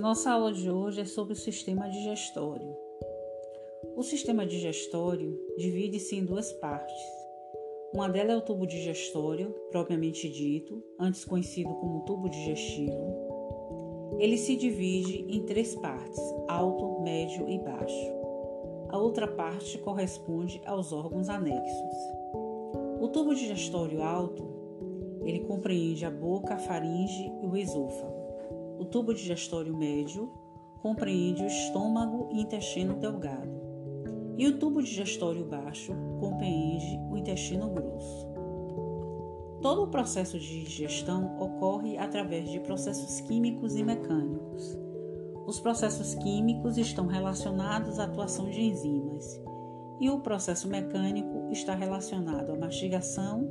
Nossa aula de hoje é sobre o sistema digestório. O sistema digestório divide-se em duas partes. Uma delas é o tubo digestório, propriamente dito, antes conhecido como tubo digestivo. Ele se divide em três partes: alto, médio e baixo. A outra parte corresponde aos órgãos anexos. O tubo digestório alto, ele compreende a boca, a faringe e o esôfago. O tubo digestório médio compreende o estômago e intestino delgado. E o tubo digestório baixo compreende o intestino grosso. Todo o processo de digestão ocorre através de processos químicos e mecânicos. Os processos químicos estão relacionados à atuação de enzimas, e o processo mecânico está relacionado à mastigação,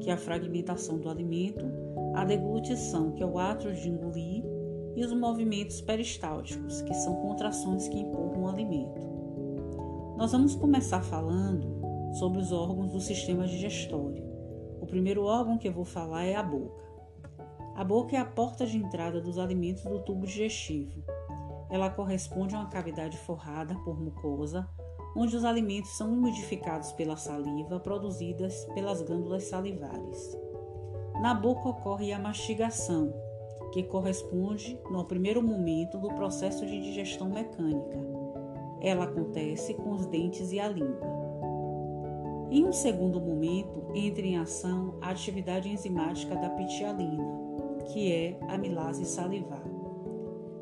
que é a fragmentação do alimento, à deglutição, que é o ato de engolir, e os movimentos peristálticos, que são contrações que empurram o alimento. Nós vamos começar falando sobre os órgãos do sistema digestório. O primeiro órgão que eu vou falar é a boca. A boca é a porta de entrada dos alimentos do tubo digestivo. Ela corresponde a uma cavidade forrada por mucosa, onde os alimentos são umidificados pela saliva produzidas pelas glândulas salivares. Na boca ocorre a mastigação, que corresponde no primeiro momento do processo de digestão mecânica. Ela acontece com os dentes e a língua. Em um segundo momento, entra em ação a atividade enzimática da pitialina, que é amilase salivar.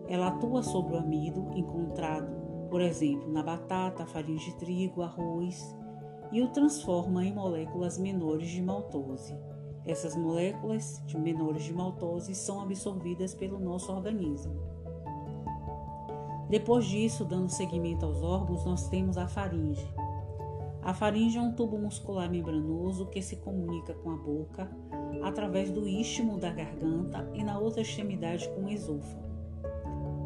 Ela atua sobre o amido encontrado, por exemplo, na batata, farinha de trigo, arroz, e o transforma em moléculas menores de maltose essas moléculas de menores de maltose são absorvidas pelo nosso organismo. Depois disso, dando seguimento aos órgãos, nós temos a faringe. A faringe é um tubo muscular membranoso que se comunica com a boca através do istmo da garganta e na outra extremidade com o esôfago.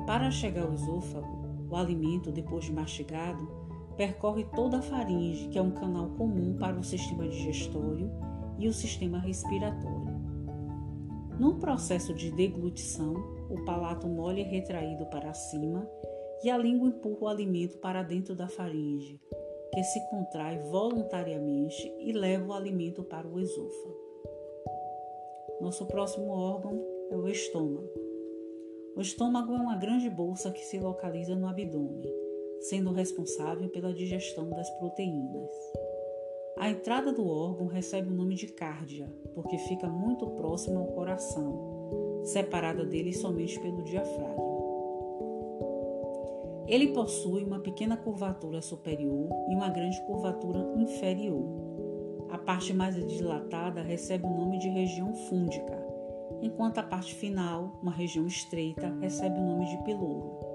Para chegar ao esôfago, o alimento, depois de mastigado, percorre toda a faringe, que é um canal comum para o sistema digestório e o sistema respiratório. No processo de deglutição, o palato mole é retraído para cima e a língua empurra o alimento para dentro da faringe, que se contrai voluntariamente e leva o alimento para o esôfago. Nosso próximo órgão é o estômago. O estômago é uma grande bolsa que se localiza no abdômen, sendo responsável pela digestão das proteínas. A entrada do órgão recebe o nome de cárdia, porque fica muito próxima ao coração, separada dele somente pelo diafragma. Ele possui uma pequena curvatura superior e uma grande curvatura inferior. A parte mais dilatada recebe o nome de região fúndica, enquanto a parte final, uma região estreita, recebe o nome de piloro.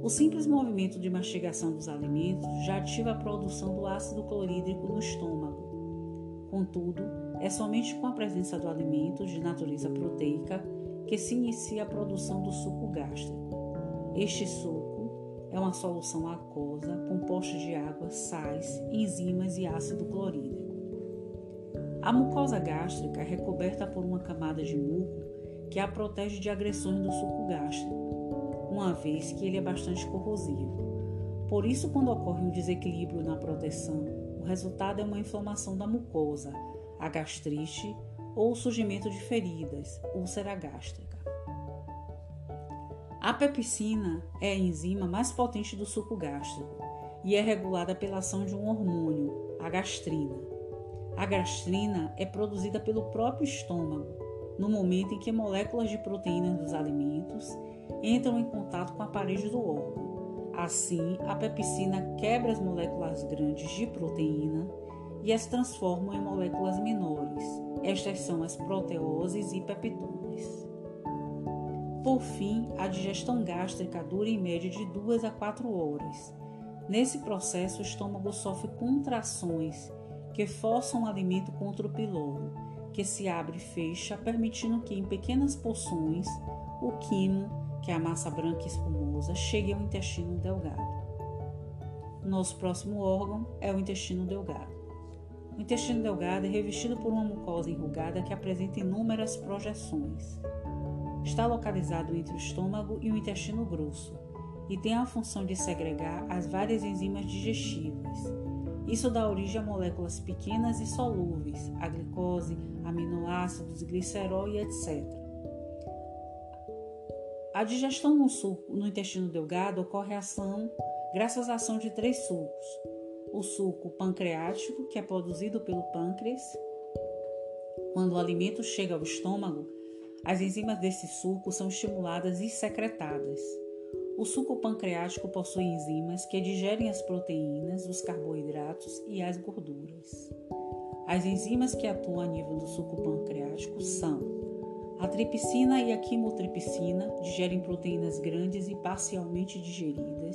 O simples movimento de mastigação dos alimentos já ativa a produção do ácido clorídrico no estômago. Contudo, é somente com a presença do alimento de natureza proteica que se inicia a produção do suco gástrico. Este suco é uma solução aquosa composta de água, sais, enzimas e ácido clorídrico. A mucosa gástrica é recoberta por uma camada de muco que a protege de agressões do suco gástrico uma vez que ele é bastante corrosivo. Por isso, quando ocorre um desequilíbrio na proteção, o resultado é uma inflamação da mucosa, a gastrite ou o surgimento de feridas, úlcera gástrica. A pepsina é a enzima mais potente do suco gástrico e é regulada pela ação de um hormônio, a gastrina. A gastrina é produzida pelo próprio estômago, no momento em que moléculas de proteínas dos alimentos entram em contato com a parede do órgão. Assim, a pepsina quebra as moléculas grandes de proteína e as transforma em moléculas menores. Estas são as proteoses e peptones. Por fim, a digestão gástrica dura em média de 2 a 4 horas. Nesse processo, o estômago sofre contrações que forçam o alimento contra o piloro, que se abre e fecha, permitindo que, em pequenas porções, o quimo que a massa branca e espumosa chegue ao intestino delgado. Nosso próximo órgão é o intestino delgado. O intestino delgado é revestido por uma mucosa enrugada que apresenta inúmeras projeções. Está localizado entre o estômago e o intestino grosso e tem a função de segregar as várias enzimas digestivas. Isso dá origem a moléculas pequenas e solúveis, a glicose, aminoácidos, glicerol e etc. A digestão no, suco, no intestino delgado ocorre ação, graças à ação de três sucos. O suco pancreático, que é produzido pelo pâncreas. Quando o alimento chega ao estômago, as enzimas desse suco são estimuladas e secretadas. O suco pancreático possui enzimas que digerem as proteínas, os carboidratos e as gorduras. As enzimas que atuam a nível do suco pancreático são a tripsina e a quimotripsina, digerem proteínas grandes e parcialmente digeridas.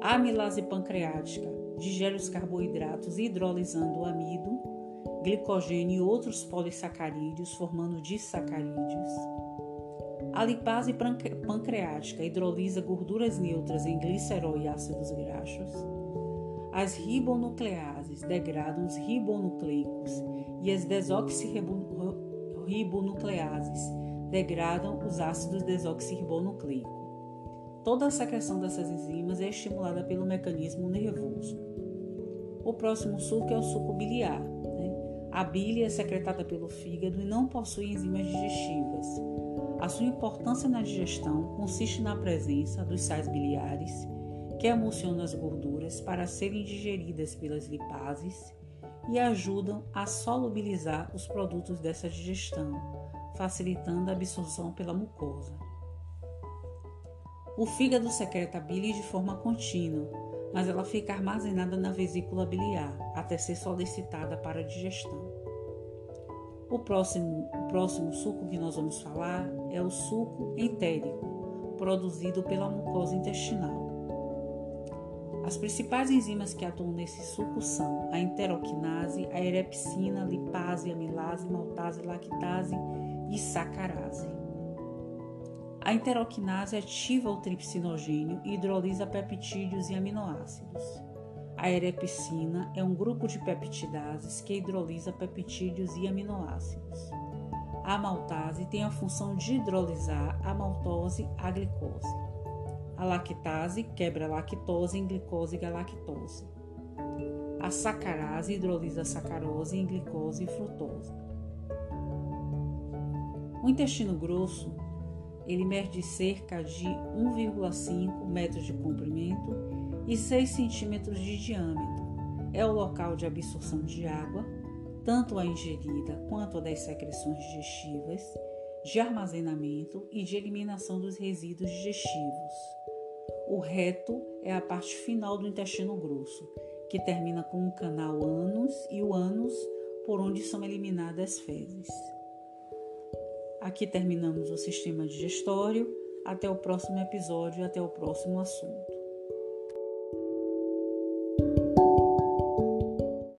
A amilase pancreática digere os carboidratos hidrolisando o amido, glicogênio e outros polissacarídeos, formando disacarídeos. A lipase pancreática hidrolisa gorduras neutras em glicerol e ácidos graxos. As ribonucleases degradam os ribonucleicos e as desoxirribonucleases degradam os ácidos desoxirribonucleicos. Toda a secreção dessas enzimas é estimulada pelo mecanismo nervoso. O próximo suco é o suco biliar. Né? A bile é secretada pelo fígado e não possui enzimas digestivas. A sua importância na digestão consiste na presença dos sais biliares, que emulsionam as gorduras para serem digeridas pelas lipases e ajudam a solubilizar os produtos dessa digestão, facilitando a absorção pela mucosa. O fígado secreta a bile de forma contínua, mas ela fica armazenada na vesícula biliar até ser solicitada para a digestão. O próximo, o próximo suco que nós vamos falar é o suco entérico, produzido pela mucosa intestinal. As principais enzimas que atuam nesse suco são a enteroquinase, a erepsina, lipase, amilase, maltase, lactase e sacarase. A enteroquinase ativa o tripsinogênio e hidrolisa peptídeos e aminoácidos. A erepsina é um grupo de peptidases que hidrolisa peptídeos e aminoácidos. A maltase tem a função de hidrolisar a maltose à glicose. A lactase quebra a lactose em glicose e galactose. A sacarase hidrolisa a sacarose em glicose e frutose. O intestino grosso ele mede cerca de 1,5 metros de comprimento e 6 centímetros de diâmetro. É o local de absorção de água, tanto a ingerida quanto a das secreções digestivas, de armazenamento e de eliminação dos resíduos digestivos. O reto é a parte final do intestino grosso, que termina com o canal ânus e o ânus por onde são eliminadas as fezes. Aqui terminamos o sistema digestório. Até o próximo episódio, até o próximo assunto.